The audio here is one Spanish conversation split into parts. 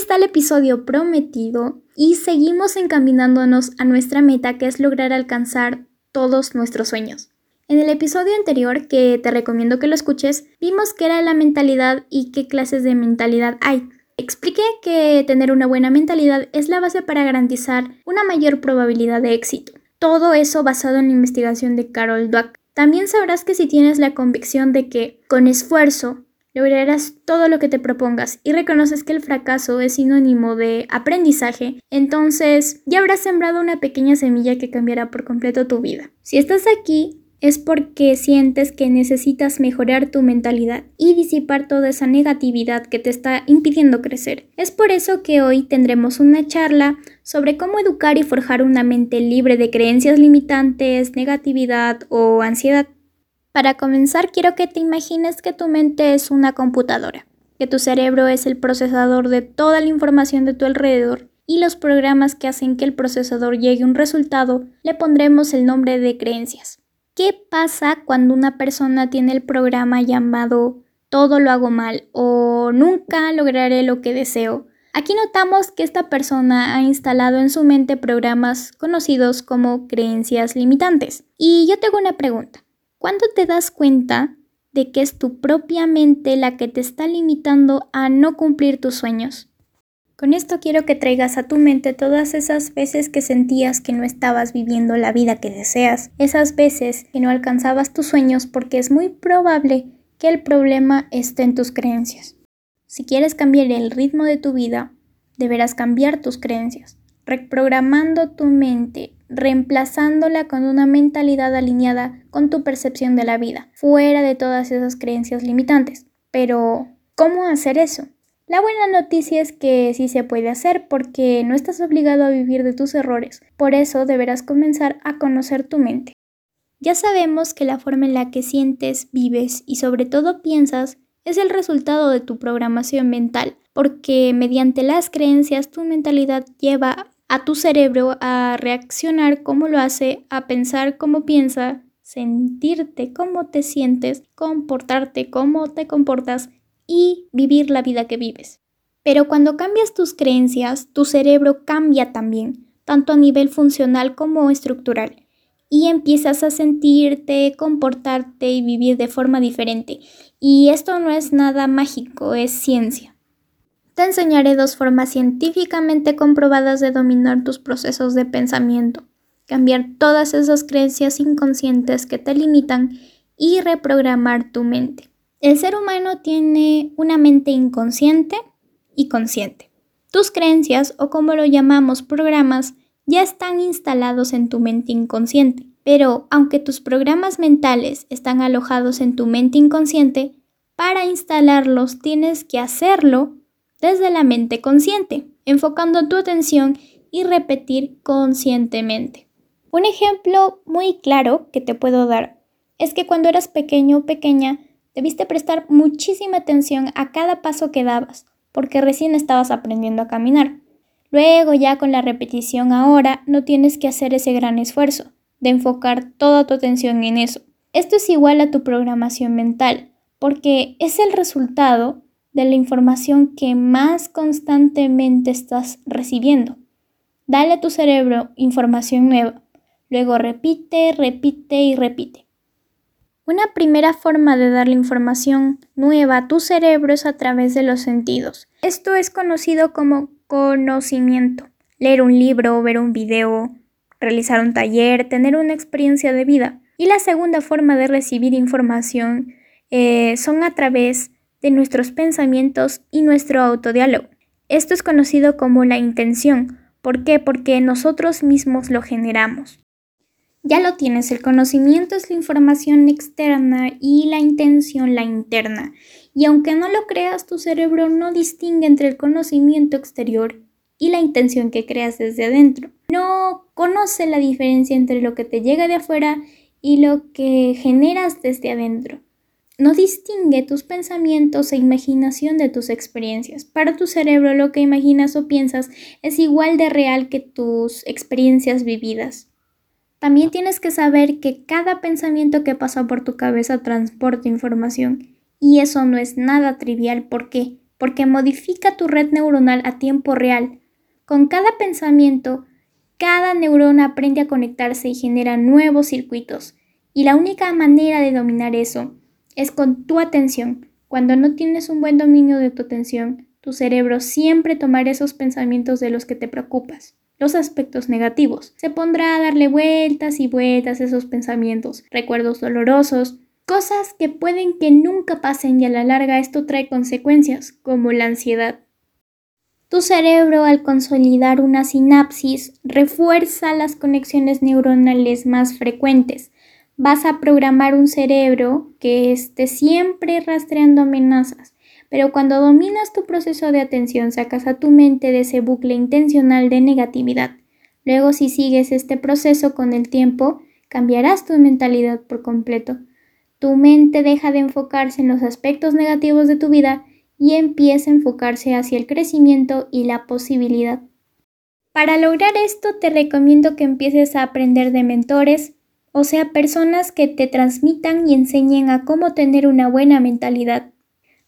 está el episodio prometido y seguimos encaminándonos a nuestra meta que es lograr alcanzar todos nuestros sueños. En el episodio anterior, que te recomiendo que lo escuches, vimos qué era la mentalidad y qué clases de mentalidad hay. Expliqué que tener una buena mentalidad es la base para garantizar una mayor probabilidad de éxito. Todo eso basado en la investigación de Carol Dweck. También sabrás que si tienes la convicción de que con esfuerzo lograrás todo lo que te propongas y reconoces que el fracaso es sinónimo de aprendizaje, entonces ya habrás sembrado una pequeña semilla que cambiará por completo tu vida. Si estás aquí, es porque sientes que necesitas mejorar tu mentalidad y disipar toda esa negatividad que te está impidiendo crecer. Es por eso que hoy tendremos una charla sobre cómo educar y forjar una mente libre de creencias limitantes, negatividad o ansiedad. Para comenzar, quiero que te imagines que tu mente es una computadora, que tu cerebro es el procesador de toda la información de tu alrededor y los programas que hacen que el procesador llegue a un resultado le pondremos el nombre de creencias. ¿Qué pasa cuando una persona tiene el programa llamado todo lo hago mal o nunca lograré lo que deseo? Aquí notamos que esta persona ha instalado en su mente programas conocidos como creencias limitantes. Y yo tengo una pregunta. ¿Cuándo te das cuenta de que es tu propia mente la que te está limitando a no cumplir tus sueños? Con esto quiero que traigas a tu mente todas esas veces que sentías que no estabas viviendo la vida que deseas, esas veces que no alcanzabas tus sueños porque es muy probable que el problema esté en tus creencias. Si quieres cambiar el ritmo de tu vida, deberás cambiar tus creencias, reprogramando tu mente, reemplazándola con una mentalidad alineada con tu percepción de la vida, fuera de todas esas creencias limitantes. Pero, ¿cómo hacer eso? La buena noticia es que sí se puede hacer porque no estás obligado a vivir de tus errores, por eso deberás comenzar a conocer tu mente. Ya sabemos que la forma en la que sientes, vives y sobre todo piensas es el resultado de tu programación mental, porque mediante las creencias tu mentalidad lleva a tu cerebro a reaccionar como lo hace, a pensar como piensa, sentirte como te sientes, comportarte como te comportas y vivir la vida que vives. Pero cuando cambias tus creencias, tu cerebro cambia también, tanto a nivel funcional como estructural, y empiezas a sentirte, comportarte y vivir de forma diferente. Y esto no es nada mágico, es ciencia. Te enseñaré dos formas científicamente comprobadas de dominar tus procesos de pensamiento, cambiar todas esas creencias inconscientes que te limitan y reprogramar tu mente. El ser humano tiene una mente inconsciente y consciente. Tus creencias, o como lo llamamos programas, ya están instalados en tu mente inconsciente. Pero aunque tus programas mentales están alojados en tu mente inconsciente, para instalarlos tienes que hacerlo desde la mente consciente, enfocando tu atención y repetir conscientemente. Un ejemplo muy claro que te puedo dar es que cuando eras pequeño o pequeña, Debiste prestar muchísima atención a cada paso que dabas, porque recién estabas aprendiendo a caminar. Luego ya con la repetición ahora no tienes que hacer ese gran esfuerzo de enfocar toda tu atención en eso. Esto es igual a tu programación mental, porque es el resultado de la información que más constantemente estás recibiendo. Dale a tu cerebro información nueva, luego repite, repite y repite. Una primera forma de darle información nueva a tu cerebro es a través de los sentidos. Esto es conocido como conocimiento. Leer un libro, ver un video, realizar un taller, tener una experiencia de vida. Y la segunda forma de recibir información eh, son a través de nuestros pensamientos y nuestro autodiálogo. Esto es conocido como la intención. ¿Por qué? Porque nosotros mismos lo generamos. Ya lo tienes, el conocimiento es la información externa y la intención la interna. Y aunque no lo creas, tu cerebro no distingue entre el conocimiento exterior y la intención que creas desde adentro. No conoce la diferencia entre lo que te llega de afuera y lo que generas desde adentro. No distingue tus pensamientos e imaginación de tus experiencias. Para tu cerebro lo que imaginas o piensas es igual de real que tus experiencias vividas. También tienes que saber que cada pensamiento que pasa por tu cabeza transporta información y eso no es nada trivial. ¿Por qué? porque modifica tu red neuronal a tiempo real. Con cada pensamiento, cada neurona aprende a conectarse y genera nuevos circuitos. Y la única manera de dominar eso es con tu atención. Cuando no tienes un buen dominio de tu atención, tu cerebro siempre tomará esos pensamientos de los que te preocupas los aspectos negativos. Se pondrá a darle vueltas y vueltas a esos pensamientos, recuerdos dolorosos, cosas que pueden que nunca pasen y a la larga esto trae consecuencias, como la ansiedad. Tu cerebro al consolidar una sinapsis refuerza las conexiones neuronales más frecuentes. Vas a programar un cerebro que esté siempre rastreando amenazas, pero cuando dominas tu proceso de atención sacas a tu mente de ese bucle intencional de negatividad. Luego si sigues este proceso con el tiempo, cambiarás tu mentalidad por completo. Tu mente deja de enfocarse en los aspectos negativos de tu vida y empieza a enfocarse hacia el crecimiento y la posibilidad. Para lograr esto te recomiendo que empieces a aprender de mentores, o sea, personas que te transmitan y enseñen a cómo tener una buena mentalidad.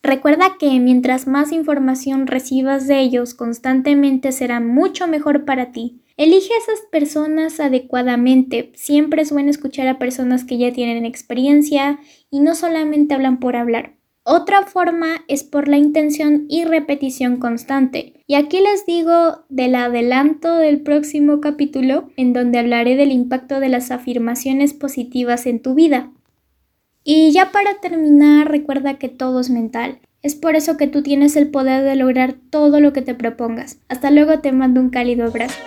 Recuerda que mientras más información recibas de ellos constantemente será mucho mejor para ti. Elige a esas personas adecuadamente. Siempre es bueno escuchar a personas que ya tienen experiencia y no solamente hablan por hablar. Otra forma es por la intención y repetición constante. Y aquí les digo del adelanto del próximo capítulo en donde hablaré del impacto de las afirmaciones positivas en tu vida. Y ya para terminar, recuerda que todo es mental. Es por eso que tú tienes el poder de lograr todo lo que te propongas. Hasta luego, te mando un cálido abrazo.